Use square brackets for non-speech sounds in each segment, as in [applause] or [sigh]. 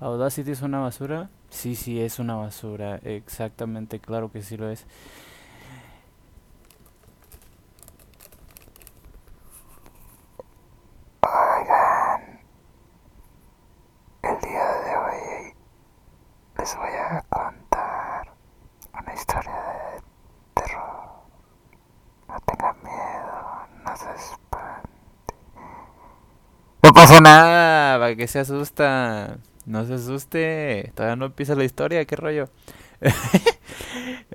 ¿Audacity es una basura? Sí, sí, es una basura. Exactamente, claro que sí lo es. Oigan, el día de hoy les voy a contar una historia de terror. No tengan miedo, no se espanten. No pasa nada, ¿para qué se asusta? No se asuste, todavía no empieza la historia, qué rollo. [laughs]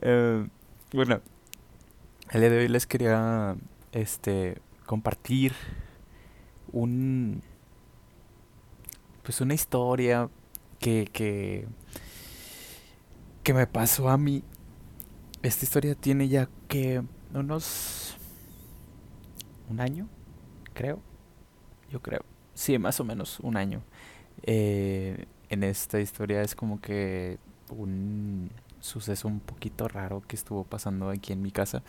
Eh, bueno, el día de hoy les quería este compartir un pues una historia que que que me pasó a mí. Esta historia tiene ya que unos un año, creo. Yo creo. Sí, más o menos un año. Eh, en esta historia es como que un suceso un poquito raro que estuvo pasando aquí en mi casa.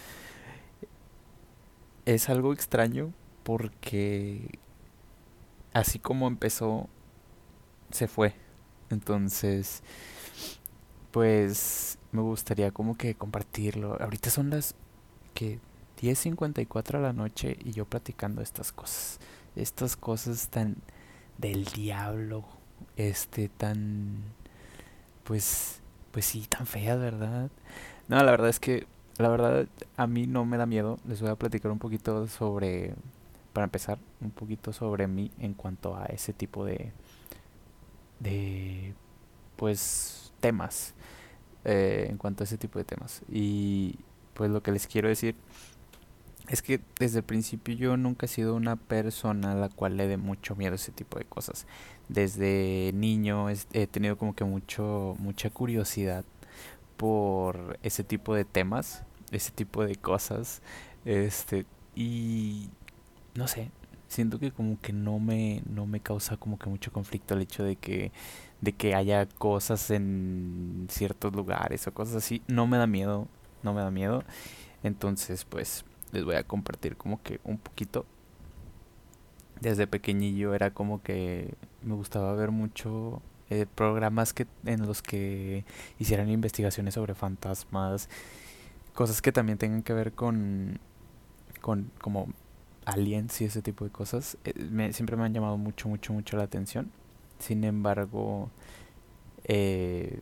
Es algo extraño porque así como empezó, se fue. Entonces, pues me gustaría como que compartirlo. Ahorita son las que 10.54 de la noche y yo platicando estas cosas. Estas cosas tan del diablo, este tan pues pues sí, tan feas, ¿verdad? No, la verdad es que la verdad a mí no me da miedo. Les voy a platicar un poquito sobre para empezar, un poquito sobre mí en cuanto a ese tipo de de pues temas eh, en cuanto a ese tipo de temas y pues lo que les quiero decir es que desde el principio yo nunca he sido una persona a la cual le dé mucho miedo ese tipo de cosas. Desde niño he tenido como que mucho, mucha curiosidad por ese tipo de temas, ese tipo de cosas. Este, y no sé, siento que como que no me, no me causa como que mucho conflicto el hecho de que, de que haya cosas en ciertos lugares o cosas así. No me da miedo, no me da miedo. Entonces, pues les voy a compartir como que un poquito. Desde pequeñillo era como que me gustaba ver mucho eh, programas que en los que hicieran investigaciones sobre fantasmas, cosas que también tengan que ver con con como aliens y ese tipo de cosas. eh, siempre me han llamado mucho, mucho, mucho la atención. Sin embargo, eh,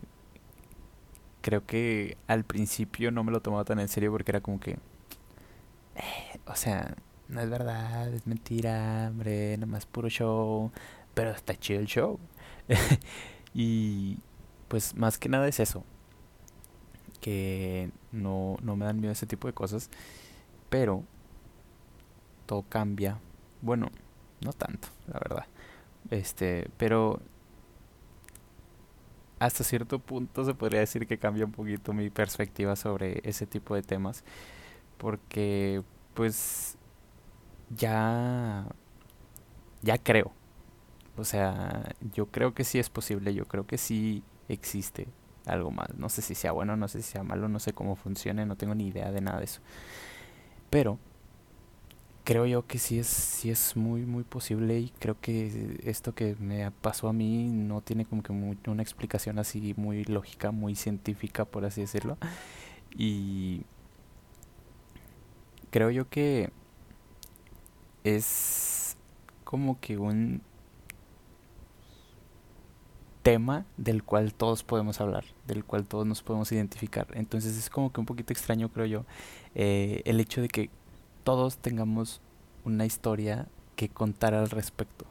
creo que al principio no me lo tomaba tan en serio porque era como que o sea, no es verdad, es mentira, hombre, nada más puro show, pero está chido el show. [laughs] y pues más que nada es eso, que no, no me dan miedo ese tipo de cosas, pero todo cambia. Bueno, no tanto, la verdad. Este, pero hasta cierto punto se podría decir que cambia un poquito mi perspectiva sobre ese tipo de temas, porque pues ya ya creo. O sea, yo creo que sí es posible, yo creo que sí existe algo más. No sé si sea bueno, no sé si sea malo, no sé cómo funcione, no tengo ni idea de nada de eso. Pero creo yo que sí es, sí es muy, muy posible y creo que esto que me pasó a mí no tiene como que una explicación así muy lógica, muy científica, por así decirlo. Y creo yo que es como que un tema del cual todos podemos hablar, del cual todos nos podemos identificar. Entonces es como que un poquito extraño, creo yo, eh, el hecho de que todos tengamos una historia que contar al respecto.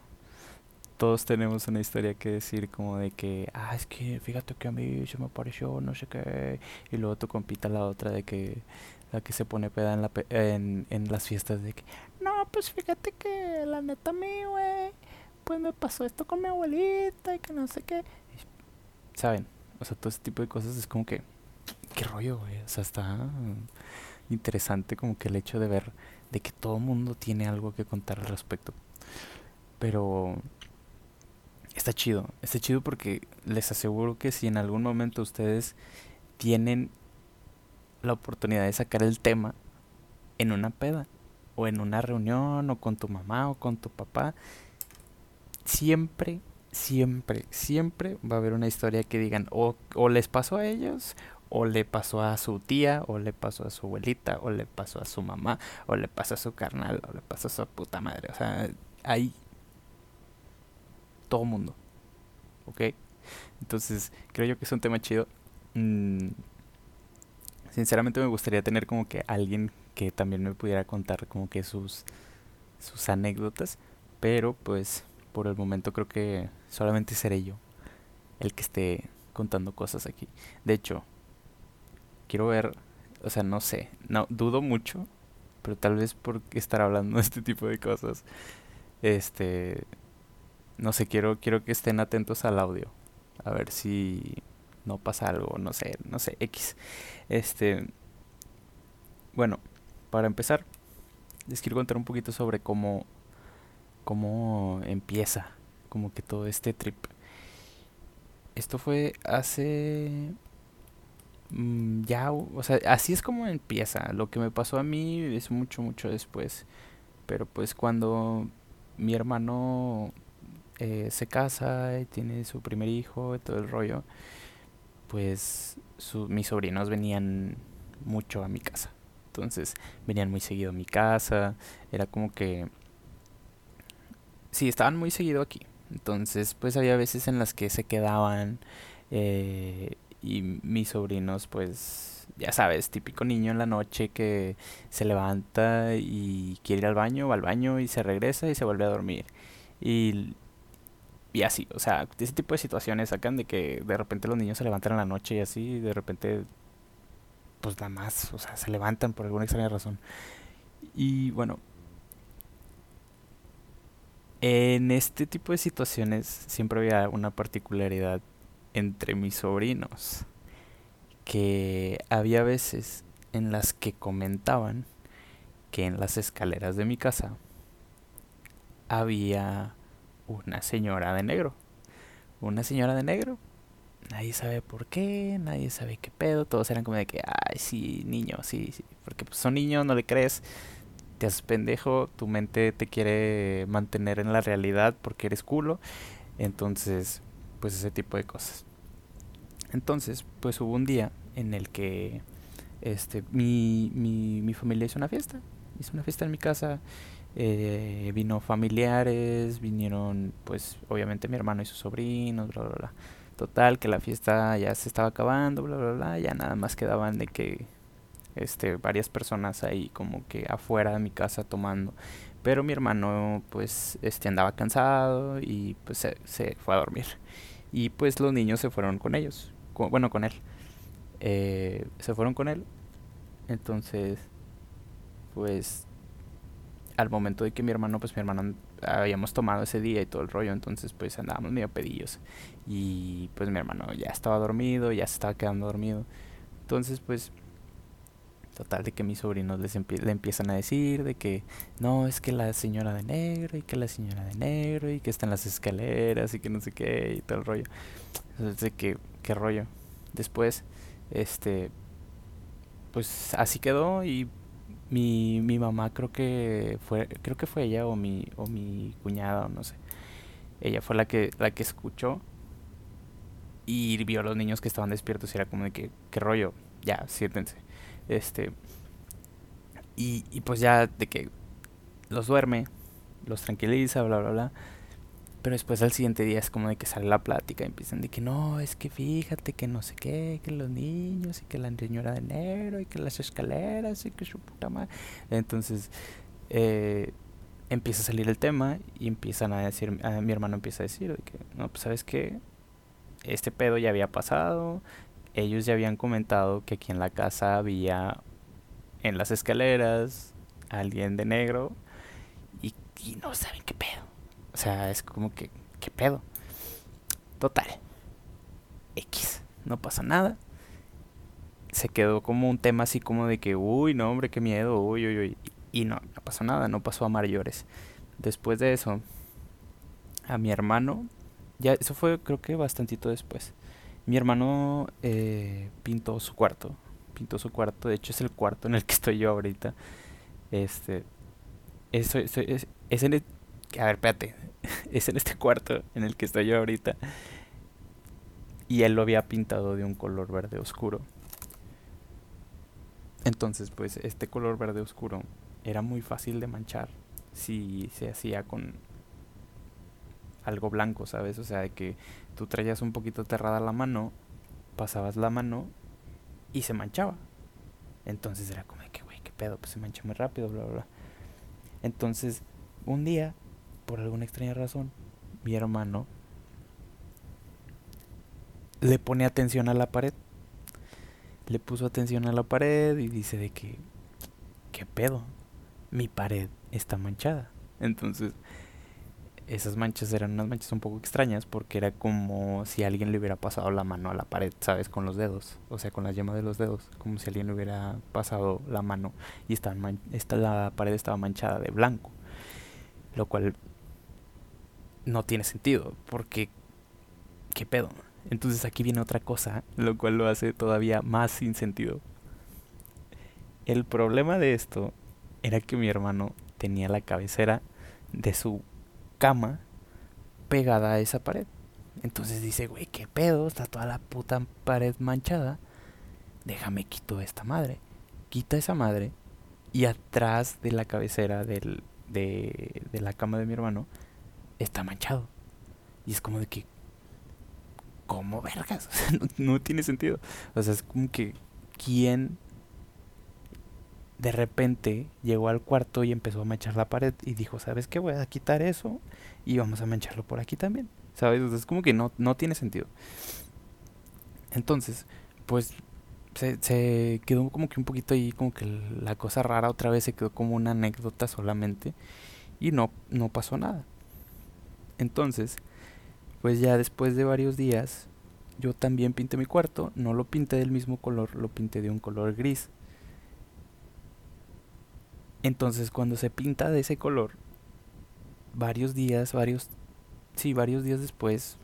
Todos tenemos una historia que decir como de que, ah, es que fíjate que a mí se me apareció no sé qué, y luego tu compita la otra de que la que se pone peda en, la pe- en, en las fiestas de que, no, pues fíjate que la neta mí, güey, pues me pasó esto con mi abuelita y que no sé qué. ¿Saben? O sea, todo ese tipo de cosas es como que, qué rollo, güey. O sea, está interesante como que el hecho de ver de que todo mundo tiene algo que contar al respecto. Pero está chido, está chido porque les aseguro que si en algún momento ustedes tienen la oportunidad de sacar el tema en una peda o en una reunión o con tu mamá o con tu papá, siempre, siempre, siempre va a haber una historia que digan o, o les pasó a ellos, o le pasó a su tía, o le pasó a su abuelita, o le pasó a su mamá, o le pasó a su carnal, o le pasó a su puta madre. O sea, hay todo mundo. ¿Ok? Entonces, creo yo que es un tema chido. Mm, sinceramente me gustaría tener como que alguien que también me pudiera contar como que sus, sus anécdotas. Pero pues por el momento creo que solamente seré yo el que esté contando cosas aquí. De hecho, quiero ver, o sea, no sé, no dudo mucho, pero tal vez por estar hablando [laughs] de este tipo de cosas, este, no sé, quiero quiero que estén atentos al audio, a ver si no pasa algo, no sé, no sé, X. Este, bueno, para empezar, les quiero contar un poquito sobre cómo cómo empieza como que todo este trip. Esto fue hace mm, ya, o sea, así es como empieza. Lo que me pasó a mí es mucho mucho después. Pero pues cuando mi hermano eh, se casa y tiene su primer hijo y todo el rollo, pues mis sobrinos venían mucho a mi casa. Entonces venían muy seguido a mi casa. Era como que sí, estaban muy seguido aquí. Entonces, pues había veces en las que se quedaban eh, y mis sobrinos, pues, ya sabes, típico niño en la noche que se levanta y quiere ir al baño, va al baño y se regresa y se vuelve a dormir. Y, y así, o sea, ese tipo de situaciones sacan de que de repente los niños se levantan en la noche y así, y de repente, pues nada más, o sea, se levantan por alguna extraña razón. Y bueno, en este tipo de situaciones siempre había una particularidad entre mis sobrinos, que había veces en las que comentaban que en las escaleras de mi casa había una señora de negro. Una señora de negro. Nadie sabe por qué, nadie sabe qué pedo. Todos eran como de que, ay, sí, niño, sí, sí. Porque pues, son niños, no le crees te haces pendejo, tu mente te quiere mantener en la realidad porque eres culo. Entonces, pues ese tipo de cosas. Entonces, pues hubo un día en el que este mi, mi, mi familia hizo una fiesta. Hizo una fiesta en mi casa. Eh, vino familiares, vinieron pues obviamente mi hermano y sus sobrinos, bla, bla, bla. Total, que la fiesta ya se estaba acabando, bla, bla, bla. Ya nada más quedaban de que este, varias personas ahí como que afuera de mi casa tomando. Pero mi hermano pues este andaba cansado y pues se, fue a dormir. Y pues los niños se fueron con ellos, bueno, con él. Eh, se fueron con él. Entonces, pues al momento de que mi hermano, pues mi hermano habíamos tomado ese día y todo el rollo, entonces pues andábamos medio pedillos. Y pues mi hermano ya estaba dormido, ya se estaba quedando dormido. Entonces pues Total, de que mis sobrinos les le empiezan a decir de que no, es que la señora de negro y que la señora de negro y que está en las escaleras y que no sé qué y todo el rollo. Entonces, de que, qué rollo. Después, este, pues así quedó y mi, mi mamá creo que fue, creo que fue ella o mi, o mi cuñada o no sé. Ella fue la que, la que escuchó y vio a los niños que estaban despiertos y era como de que, qué rollo, ya, siéntense. Este. Y, y pues ya de que los duerme, los tranquiliza, bla, bla, bla. Pero después al siguiente día es como de que sale la plática y empiezan de que no, es que fíjate que no sé qué, que los niños y que la señora de negro y que las escaleras y que su puta madre. Entonces eh, empieza a salir el tema y empiezan a decir, a, mi hermano empieza a decir de que no, pues sabes que este pedo ya había pasado, ellos ya habían comentado que aquí en la casa había en las escaleras alguien de negro y, no saben qué pedo. O sea, es como que, ¿qué pedo? Total. X. No pasa nada. Se quedó como un tema así como de que, uy, no, hombre, qué miedo, uy, uy, uy. Y no, no pasó nada, no pasó a mayores. Después de eso, a mi hermano, ya, eso fue creo que bastantito después. Mi hermano eh, pintó su cuarto. Pintó su cuarto. De hecho, es el cuarto en el que estoy yo ahorita. Este. Es, es, es, en el, a ver, espérate, [laughs] es en este cuarto en el que estoy yo ahorita. Y él lo había pintado de un color verde oscuro. Entonces, pues este color verde oscuro era muy fácil de manchar si se hacía con algo blanco, ¿sabes? O sea, de que tú traías un poquito aterrada la mano, pasabas la mano y se manchaba. Entonces era como de que, güey, qué pedo, pues se mancha muy rápido, bla, bla, bla. Entonces, un día, por alguna extraña razón, mi hermano le pone atención a la pared. Le puso atención a la pared y dice de que, ¿qué pedo? Mi pared está manchada. Entonces, esas manchas eran unas manchas un poco extrañas porque era como si alguien le hubiera pasado la mano a la pared, ¿sabes? Con los dedos, o sea, con las yemas de los dedos, como si alguien le hubiera pasado la mano y esta, esta, la pared estaba manchada de blanco, lo cual no tiene sentido, porque ¿qué pedo? Entonces aquí viene otra cosa, lo cual lo hace todavía más sin sentido. El problema de esto era que mi hermano tenía la cabecera de su cama pegada a esa pared. Entonces dice, güey, ¿qué pedo? Está toda la puta pared manchada. Déjame quito esta madre. Quita esa madre. Y atrás de la cabecera del, de, de la cama de mi hermano está manchado. Y es como de que... ¿Cómo vergas? [laughs] no, no tiene sentido. O sea, es como que... ¿Quién de repente llegó al cuarto y empezó a manchar la pared y dijo, ¿sabes qué? Voy a quitar eso y vamos a mancharlo por aquí también. ¿Sabes? es como que no, no tiene sentido. Entonces, pues se, se quedó como que un poquito ahí, como que la cosa rara otra vez se quedó como una anécdota solamente y no, no pasó nada. Entonces, pues ya después de varios días, yo también pinté mi cuarto, no lo pinté del mismo color, lo pinté de un color gris entonces cuando se pinta de ese color, varios días, varios, sí, varios días después,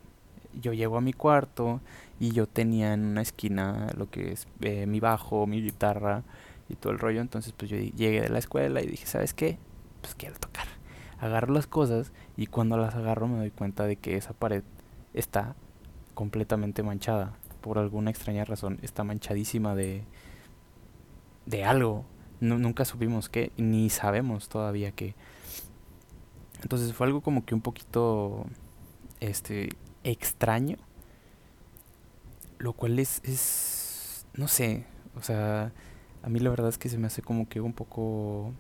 yo llego a mi cuarto y yo tenía en una esquina lo que es eh, mi bajo, mi guitarra y todo el rollo. Entonces pues yo llegué de la escuela y dije, ¿sabes qué? Pues quiero tocar. Agarro las cosas y cuando las agarro me doy cuenta de que esa pared está completamente manchada. Por alguna extraña razón está manchadísima de, de algo nunca supimos qué, ni sabemos todavía qué. Entonces fue algo como que un poquito este extraño. Lo cual es, es no sé, o sea, a mí la verdad es que se me hace como que un poco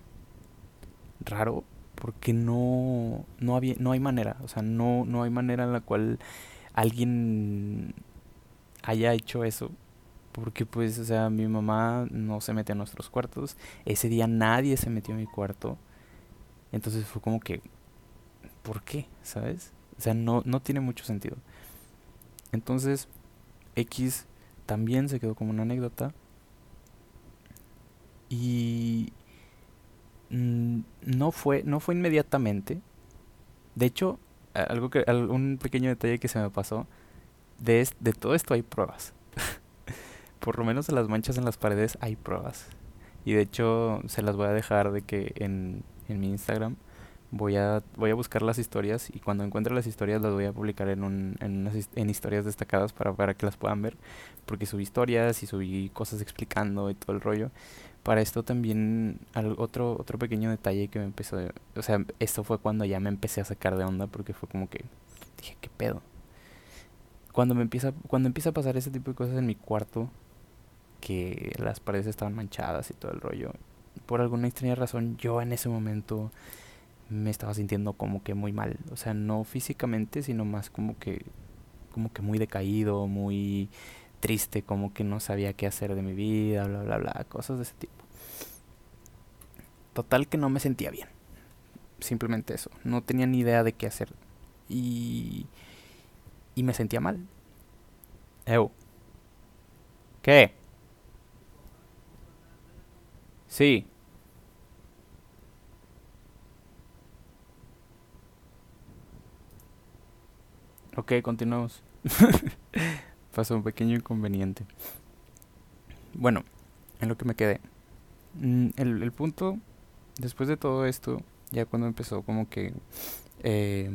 raro porque no no había no hay manera, o sea, no no hay manera en la cual alguien haya hecho eso porque pues, o sea, mi mamá no se mete a nuestros cuartos. Ese día nadie se metió en mi cuarto. Entonces fue como que, ¿por qué? ¿Sabes? O sea, no, no tiene mucho sentido. Entonces, X también se quedó como una anécdota. Y mm, no fue, no fue inmediatamente. De hecho, algo que, un pequeño detalle que se me pasó. De, de todo esto hay pruebas [laughs] por lo menos de las manchas en las paredes hay pruebas. Y de hecho se las voy a dejar de que en, en mi Instagram voy a, voy a buscar las historias y cuando encuentre las historias las voy a publicar en, un, en, en historias destacadas para, para que las puedan ver. Porque subí historias y subí cosas explicando y todo el rollo. Para esto también otro, otro pequeño detalle que me empezó... O sea, esto fue cuando ya me empecé a sacar de onda porque fue como que dije, ¿qué pedo? Cuando me empieza, cuando empieza a pasar ese tipo de cosas en mi cuarto, que las paredes estaban manchadas y todo el rollo. Por alguna extraña razón yo en ese momento me estaba sintiendo como que muy mal, o sea, no físicamente, sino más como que como que muy decaído, muy triste, como que no sabía qué hacer de mi vida, bla bla bla, cosas de ese tipo. Total que no me sentía bien. Simplemente eso, no tenía ni idea de qué hacer y y me sentía mal. Ew. ¿Qué? Sí. Ok, continuamos. [laughs] Pasó un pequeño inconveniente. Bueno, en lo que me quedé. Mm, el, el punto, después de todo esto, ya cuando empezó como que eh,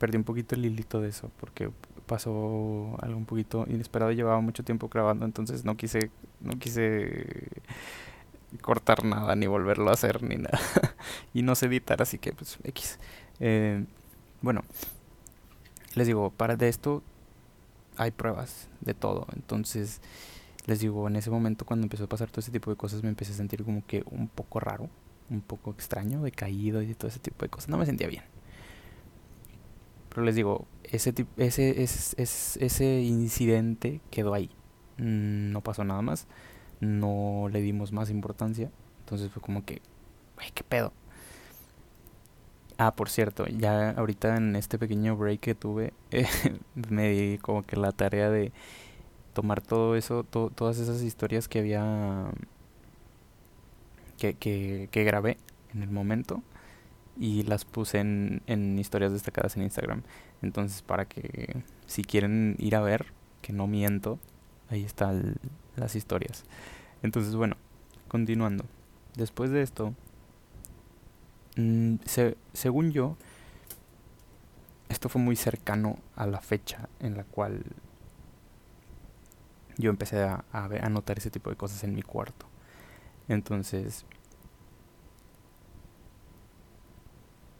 perdí un poquito el hilito de eso porque pasó algo un poquito inesperado. Llevaba mucho tiempo grabando, entonces no quise, no quise cortar nada, ni volverlo a hacer, ni nada. [laughs] y no sé editar, así que pues X. Eh, bueno, les digo, para de esto hay pruebas de todo. Entonces, les digo, en ese momento cuando empezó a pasar todo ese tipo de cosas me empecé a sentir como que un poco raro, un poco extraño, decaído y todo ese tipo de cosas. No me sentía bien. Pero les digo, ese, ese, ese, ese incidente quedó ahí. Mm, no pasó nada más. No le dimos más importancia. Entonces fue como que, güey, ¿qué pedo? Ah, por cierto, ya ahorita en este pequeño break que tuve, [laughs] me di como que la tarea de tomar todo eso, todas esas historias que había, que, que, que grabé en el momento y las puse en, en historias destacadas en Instagram. Entonces, para que si quieren ir a ver, que no miento, ahí están las historias. Entonces, bueno, continuando. Después de esto, mm, según yo, esto fue muy cercano a la fecha en la cual yo empecé a, a, notar ese tipo de cosas en mi cuarto. Entonces,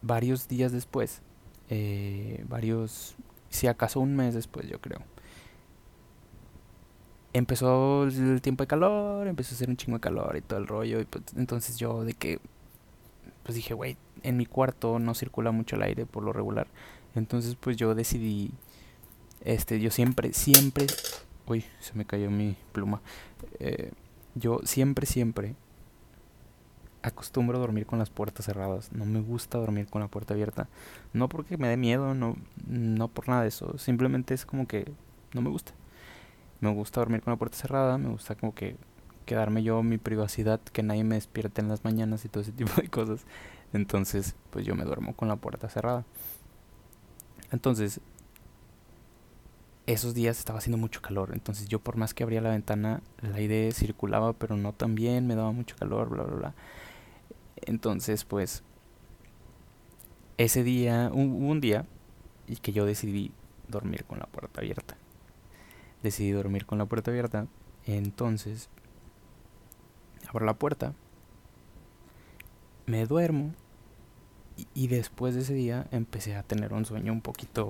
varios días después, eh, varios, si acaso un mes después, yo creo. Empezó el tiempo de calor, empezó a hacer un chingo de calor y todo el rollo. Y pues, entonces yo de que, pues dije, güey, en mi cuarto no circula mucho el aire por lo regular. Entonces pues yo decidí, este, yo siempre, siempre, uy, se me cayó mi pluma. Eh, yo siempre, siempre acostumbro a dormir con las puertas cerradas. No me gusta dormir con la puerta abierta. No porque me dé miedo, no, no por nada de eso. Simplemente es como que no me gusta. Me gusta dormir con la puerta cerrada. Me gusta como que quedarme yo mi privacidad, que nadie me despierte en las mañanas y todo ese tipo de cosas. Entonces, pues yo me duermo con la puerta cerrada. Entonces, esos días estaba haciendo mucho calor. Entonces yo por más que abría la ventana, el aire circulaba, pero no tan bien, me daba mucho calor, bla, bla, bla. Entonces, pues, ese día, hubo un, día, y que yo decidí dormir con la puerta abierta. Decidí dormir con la puerta abierta. Entonces, abro la puerta, me duermo, y, después de ese día empecé a tener un sueño un poquito,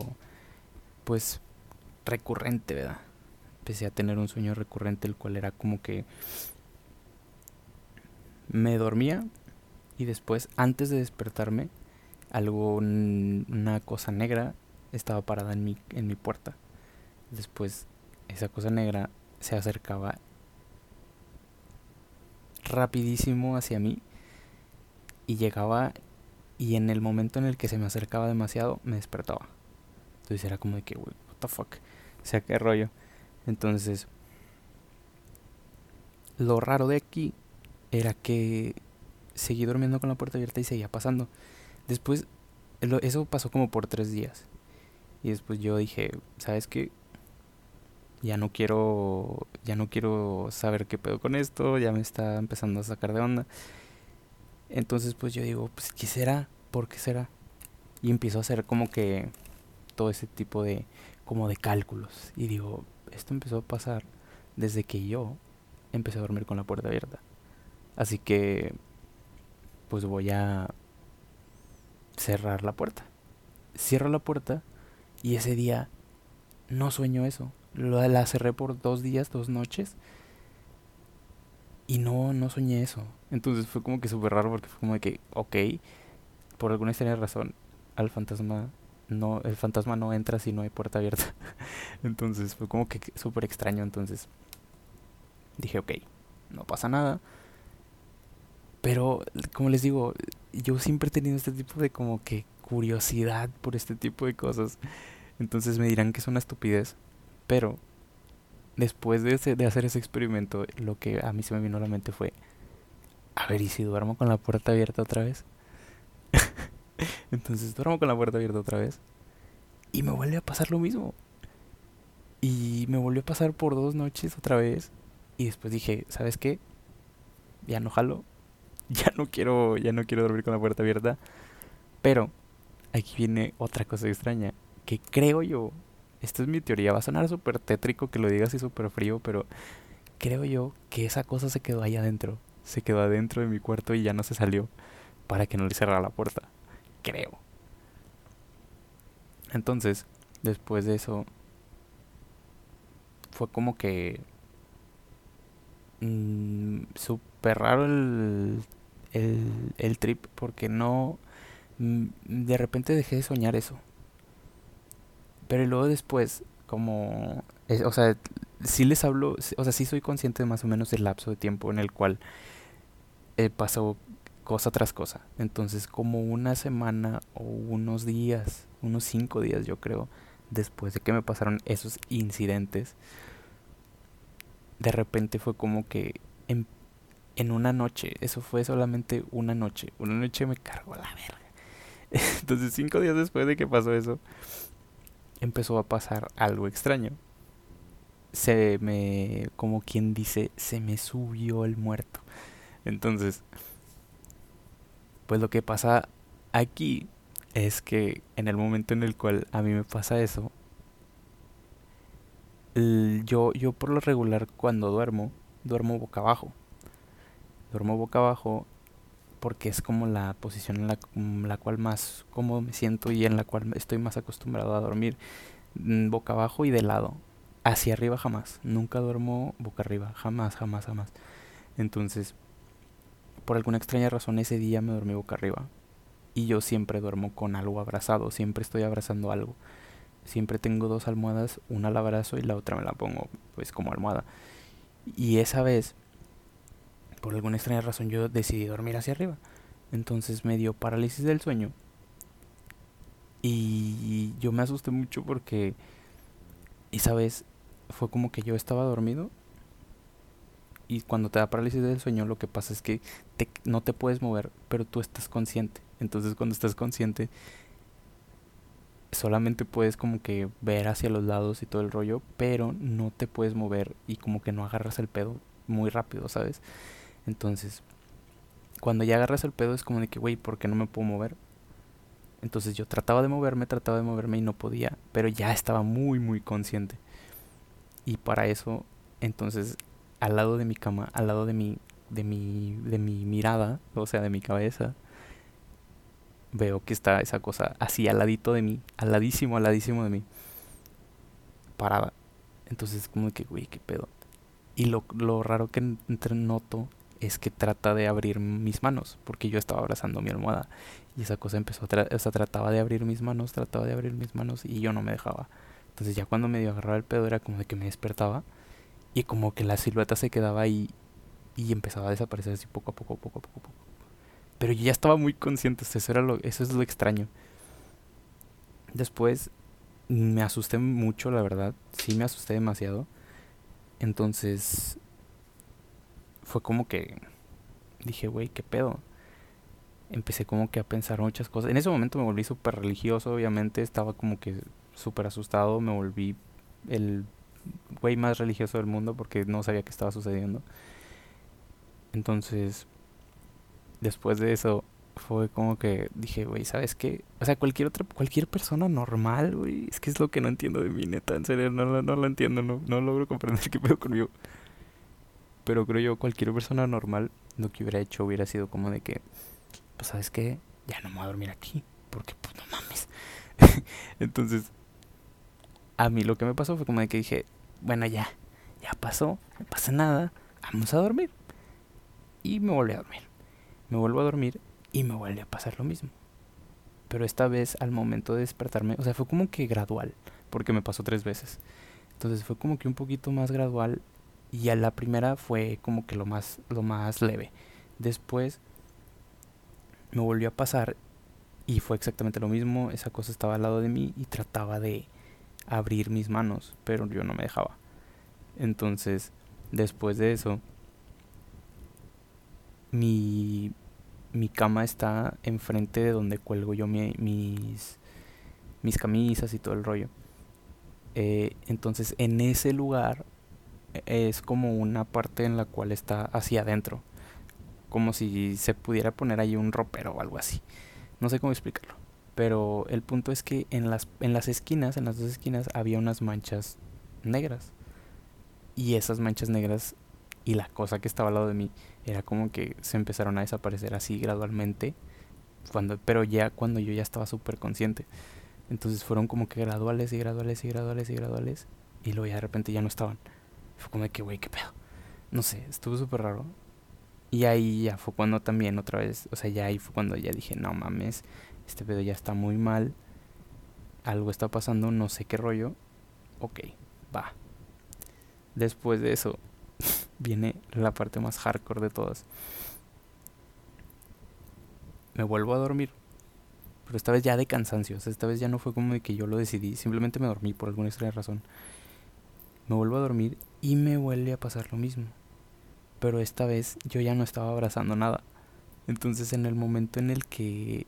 pues, recurrente, ¿verdad? Empecé a tener un sueño recurrente, el cual era como que me dormía y después, antes de despertarme, algo, una cosa negra estaba parada en mi, en mi puerta. Después, esa cosa negra se acercaba rapidísimo hacia mí y llegaba y en el momento en el que se me acercaba demasiado me despertaba. Entonces era como de que, what the fuck, o sea, qué rollo. Entonces, lo raro de aquí era que seguí durmiendo con la puerta abierta y seguía pasando. Después, eso pasó como por tres días. Y después yo dije, ¿sabes qué? Ya no quiero, ya no quiero saber qué pedo con esto, ya me está empezando a sacar de onda. Entonces pues yo digo, pues ¿qué será? ¿Por qué será? Y empiezo a hacer como que todo ese tipo de, como de cálculos. Y digo, esto empezó a pasar desde que yo empecé a dormir con la puerta abierta. Así que pues voy a cerrar la puerta. Cierro la puerta y ese día no sueño eso. La cerré por dos días, dos noches. Y no, no soñé eso. Entonces fue como que súper raro porque fue como de que, ok, por alguna extraña razón, al fantasma no, el fantasma no entra si no hay puerta abierta. [laughs] Entonces fue como que súper extraño. Entonces dije, ok, no pasa nada. Pero, como les digo, yo siempre he tenido este tipo de como que curiosidad por este tipo de cosas. Entonces me dirán que es una estupidez. Pero, después de, hacer ese experimento, lo que a mí se me vino a la mente fue, a ver, ¿y si duermo con la puerta abierta otra vez? [laughs] Entonces duermo con la puerta abierta otra vez. Y me vuelve a pasar lo mismo. Y me volvió a pasar por dos noches otra vez. Y después dije, ¿sabes qué? Ya no jalo. [laughs] ya no quiero, ya no quiero dormir con la puerta abierta. Pero aquí viene otra cosa extraña. Que creo yo, esta es mi teoría, va a sonar súper tétrico que lo digas así súper frío, pero creo yo que esa cosa se quedó ahí adentro. Se quedó adentro de mi cuarto y ya no se salió para que no le cerrara la puerta. Creo. Entonces, después de eso, fue como que mmm, súper raro el, el, el trip porque no mm, de repente dejé de soñar eso pero luego después como o sea sí les hablo o sea sí soy consciente de más o menos del lapso de tiempo en el cual eh, pasó cosa tras cosa entonces como una semana o unos días unos cinco días yo creo después de que me pasaron esos incidentes de repente fue como que en, en una noche, eso fue solamente una noche, una noche me cargó la verga. [laughs] Entonces cinco días después de que pasó eso, empezó a pasar algo extraño. Se me, como quien dice, se me subió el muerto. Entonces, pues lo que pasa aquí es que en el momento en el cual a mí me pasa eso, yo, yo por lo regular cuando duermo, duermo boca abajo. Duermo boca abajo porque es como la posición en la, la cual más cómodo me siento y en la cual estoy más acostumbrado a dormir. Mm, boca abajo y de lado. Hacia arriba jamás. Nunca duermo boca arriba. Jamás, jamás, jamás. Entonces, por alguna extraña razón ese día me dormí boca arriba. Y yo siempre duermo con algo abrazado. Siempre estoy abrazando algo siempre tengo dos almohadas, una la abrazo y la otra me la pongo pues como almohada. Y esa vez, por alguna extraña razón, yo decidí dormir hacia arriba. Entonces me dio parálisis del sueño. Y yo me asusté mucho porque esa vez fue como que yo estaba dormido. Y cuando te da parálisis del sueño, lo que pasa es que no te puedes mover, pero tú estás consciente. Entonces, cuando estás consciente, solamente puedes como que ver hacia los lados y todo el rollo, pero no te puedes mover y como que no agarras el pedo muy rápido, ¿sabes? Entonces, cuando ya agarras el pedo es como de que, güey, ¿por qué no me puedo mover? Entonces yo trataba de moverme, trataba de moverme y no podía, pero ya estaba muy, muy consciente. Y para eso, entonces, al lado de mi cama, al lado de mi, de mi, de mi mirada, o sea, de mi cabeza, veo que está esa cosa así al ladito de mí, al ladísimo, al ladísimo de mí, parada. Entonces, como que, güey, qué pedo. Y lo, lo raro que noto es que trata de abrir mis manos, porque yo estaba abrazando mi almohada. Y esa cosa empezó a, o sea, trataba de abrir mis manos, trataba de abrir mis manos y yo no me dejaba. Entonces ya cuando me dio agarrar el pedo era como de que me despertaba y como que la silueta se quedaba ahí y empezaba a desaparecer así poco a poco, poco a poco, poco. Pero yo ya estaba muy consciente, eso, era lo, eso es lo extraño. Después me asusté mucho, la verdad. Sí, me asusté demasiado. Entonces fue como que dije, güey, ¿qué pedo? Empecé como que a pensar muchas cosas. En ese momento me volví súper religioso, obviamente. Estaba como que súper asustado. Me volví el güey más religioso del mundo porque no sabía qué estaba sucediendo. Entonces después de eso fue como que dije, güey, ¿sabes qué? O sea, cualquier otra, cualquier persona normal, güey, es que es lo que no entiendo de mí, neta, en serio, no, no, no lo entiendo, no, no logro comprender [laughs] qué pedo conmigo. Pero creo yo, cualquier persona normal, lo que hubiera hecho hubiera sido como de que, pues, ¿sabes qué? Ya no me voy a dormir aquí, porque, pues, no mames. [laughs] Entonces, a mí lo que me pasó fue como de que dije, bueno, ya, ya pasó, no pasa nada, vamos a dormir. Y me volví a dormir me vuelvo a dormir y me vuelve a pasar lo mismo. Pero esta vez al momento de despertarme, o sea, fue como que gradual, porque me pasó tres veces. Entonces fue como que un poquito más gradual y a la primera fue como que lo más lo más leve. Después me volvió a pasar y fue exactamente lo mismo, esa cosa estaba al lado de mí y trataba de abrir mis manos, pero yo no me dejaba. Entonces, después de eso, mi, mi cama está enfrente de donde cuelgo yo mis, mis camisas y todo el rollo. Eh, entonces en ese lugar es como una parte en la cual está hacia adentro. Como si se pudiera poner ahí un ropero o algo así. No sé cómo explicarlo. Pero el punto es que en las, en las esquinas, en las dos esquinas, había unas manchas negras. Y esas manchas negras y la cosa que estaba al lado de mí era como que se empezaron a desaparecer así gradualmente. Cuando, pero ya cuando yo ya estaba súper consciente. Entonces fueron como que graduales y graduales y graduales y graduales. Y luego ya de repente ya no estaban. Fue como de que, güey, qué pedo. No sé, estuvo súper raro. Y ahí ya fue cuando también otra vez, o sea, ya ahí fue cuando ya dije, no mames, este pedo ya está muy mal. Algo está pasando, no sé qué rollo. Ok, va. Después de eso, [laughs] viene la parte más hardcore de todas. Me vuelvo a dormir. Pero esta vez ya de cansancio. O sea, esta vez ya no fue como de que yo lo decidí. Simplemente me dormí por alguna extraña razón. Me vuelvo a dormir y me vuelve a pasar lo mismo. Pero esta vez yo ya no estaba abrazando nada. Entonces en el momento en el que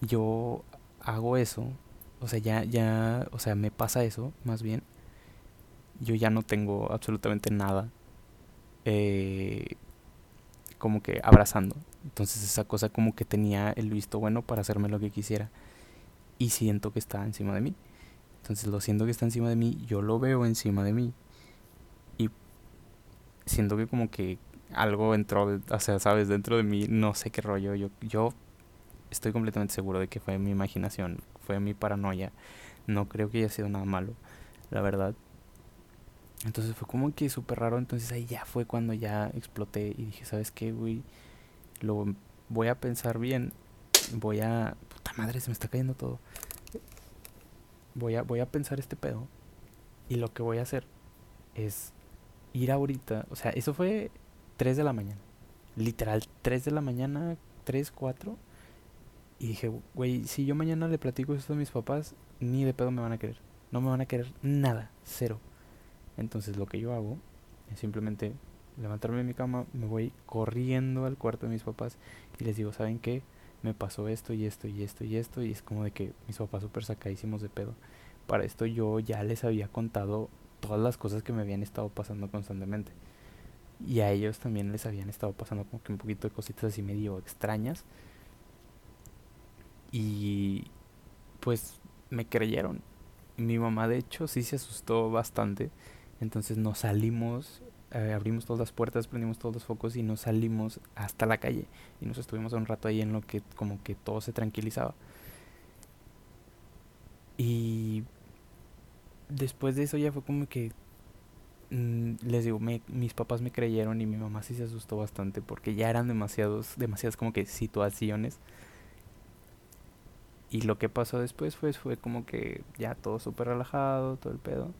yo hago eso, o sea, ya, ya, o sea, me pasa eso, más bien, yo ya no tengo absolutamente nada eh, como que abrazando. Entonces esa cosa como que tenía el visto bueno para hacerme lo que quisiera. Y siento que está encima de mí. Entonces lo siento que está encima de mí, yo lo veo encima de mí. Y siento que como que algo entró, o sea, sabes, dentro de mí, no sé qué rollo. Yo, yo estoy completamente seguro de que fue mi imaginación, fue mi paranoia. No creo que haya sido nada malo, la verdad. Entonces fue como que súper raro. Entonces ahí ya fue cuando ya exploté y dije, ¿sabes qué, güey? Lo voy a pensar bien. Voy a... Puta madre, se me está cayendo todo. Voy a, voy a pensar este pedo. Y lo que voy a hacer es ir ahorita. O sea, eso fue 3 de la mañana. Literal, 3 de la mañana, 3, 4. Y dije, güey, si yo mañana le platico esto a mis papás, ni de pedo me van a querer. No me van a querer nada, cero. Entonces lo que yo hago es simplemente levantarme de mi cama, me voy corriendo al cuarto de mis papás y les digo, ¿saben qué? Me pasó esto y esto y esto y esto y es como de que mis papás súper sacadísimos de pedo. Para esto yo ya les había contado todas las cosas que me habían estado pasando constantemente. Y a ellos también les habían estado pasando como que un poquito de cositas así medio extrañas. Y pues me creyeron. Mi mamá de hecho sí se asustó bastante entonces nos salimos, eh, abrimos todas las puertas, prendimos todos los focos y nos salimos hasta la calle. Y nos estuvimos un rato ahí en lo que como que todo se tranquilizaba. Y después de eso ya fue como que mm, les digo, mis papás me creyeron y mi mamá sí se asustó bastante porque ya eran demasiados, demasiadas como que situaciones. Y lo que pasó después fue, fue como que ya todo súper relajado, todo el pedo.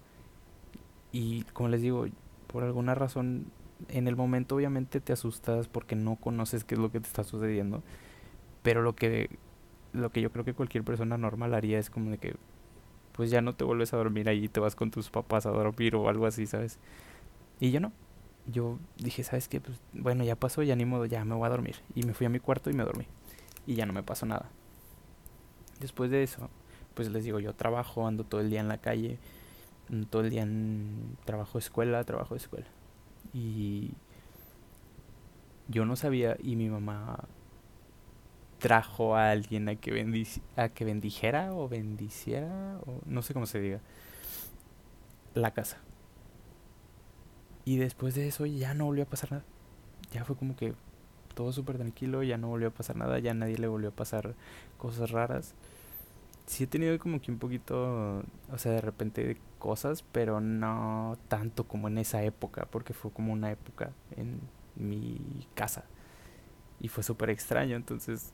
Y como les digo, por alguna razón, en el momento obviamente te asustas porque no conoces qué es lo que te está sucediendo. Pero lo que, lo que yo creo que cualquier persona normal haría es como de que, pues ya no te vuelves a dormir ahí, te vas con tus papás a dormir o algo así, ¿sabes? Y yo no. Yo dije, ¿sabes qué? Pues bueno, ya pasó, ya ni modo, ya me voy a dormir. Y me fui a mi cuarto y me dormí. Y ya no me pasó nada. Después de eso, pues les digo, yo trabajo, ando todo el día en la calle todo el día trabajo escuela, trabajo escuela. Y yo no sabía y mi mamá trajo a alguien a que, a que bendijera o bendiciera, o no sé cómo se diga, la casa. Y después de eso ya no volvió a pasar nada. Ya fue como que todo súper tranquilo, ya no volvió a pasar nada, ya nadie le volvió a pasar cosas raras sí he tenido como que un poquito, o sea, de repente cosas, pero no tanto como en esa época, porque fue como una época en mi casa. Y fue súper extraño, entonces,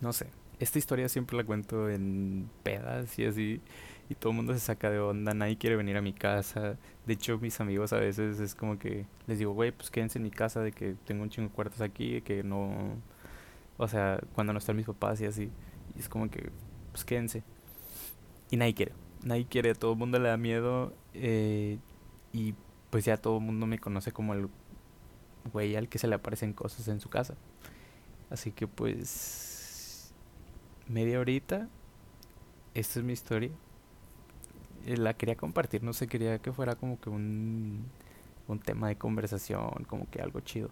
no sé. Esta historia siempre la cuento en pedas y así, y todo el mundo se saca de onda, nadie quiere venir a mi casa. De hecho, mis amigos a veces es como que les digo, güey, pues quédense en mi casa, de que tengo un chingo de cuartos aquí, que no. O sea, cuando no están mis papás y así. Es como que, pues quédense. Y nadie quiere. Nadie quiere, a todo el mundo le da miedo. Eh, y pues ya todo el mundo me conoce como el güey al que se le aparecen cosas en su casa. Así que pues media horita. Esta es mi historia. Eh, la quería compartir, no sé, quería que fuera como que un, un tema de conversación, como que algo chido.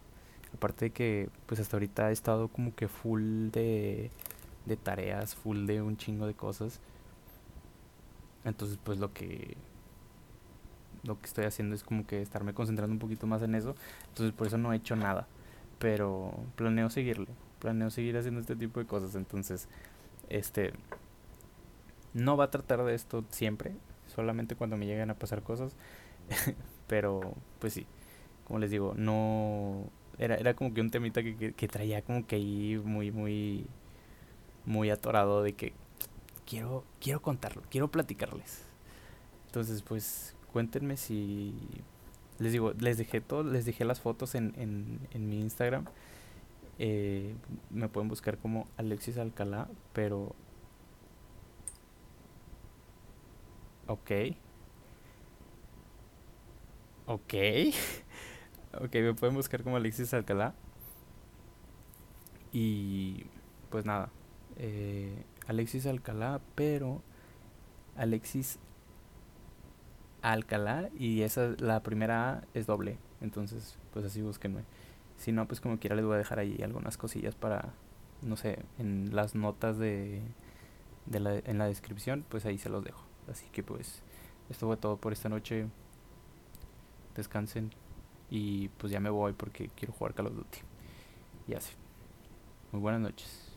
Aparte de que pues hasta ahorita he estado como que full de, de tareas, full de un chingo de cosas. Entonces pues lo que lo que estoy haciendo es como que estarme concentrando un poquito más en eso. Entonces por eso no he hecho nada. Pero planeo seguirle. Planeo seguir haciendo este tipo de cosas. Entonces, este no va a tratar de esto siempre. Solamente cuando me lleguen a pasar cosas. [laughs] pero pues sí. Como les digo, no era, era como que un temita que, que, traía como que ahí muy, muy, muy atorado de que quiero, quiero contarlo, quiero platicarles. Entonces, pues, cuéntenme si les digo, les dejé todo, les dejé las fotos en, en, en mi Instagram. Eh, me pueden buscar como Alexis Alcalá, pero ok. Ok. [laughs] Ok, me pueden buscar como Alexis Alcalá. Y pues nada, eh, Alexis Alcalá, pero Alexis Alcalá y esa la primera A es doble, entonces pues así búsquenme. Si no, pues como quiera les voy a dejar ahí algunas cosillas para, no sé, en las notas de, de la, en la descripción, pues ahí se los dejo. Así que pues esto fue todo por esta noche. Descansen. Y pues ya me voy porque quiero jugar Call of Duty. Y así. Muy buenas noches.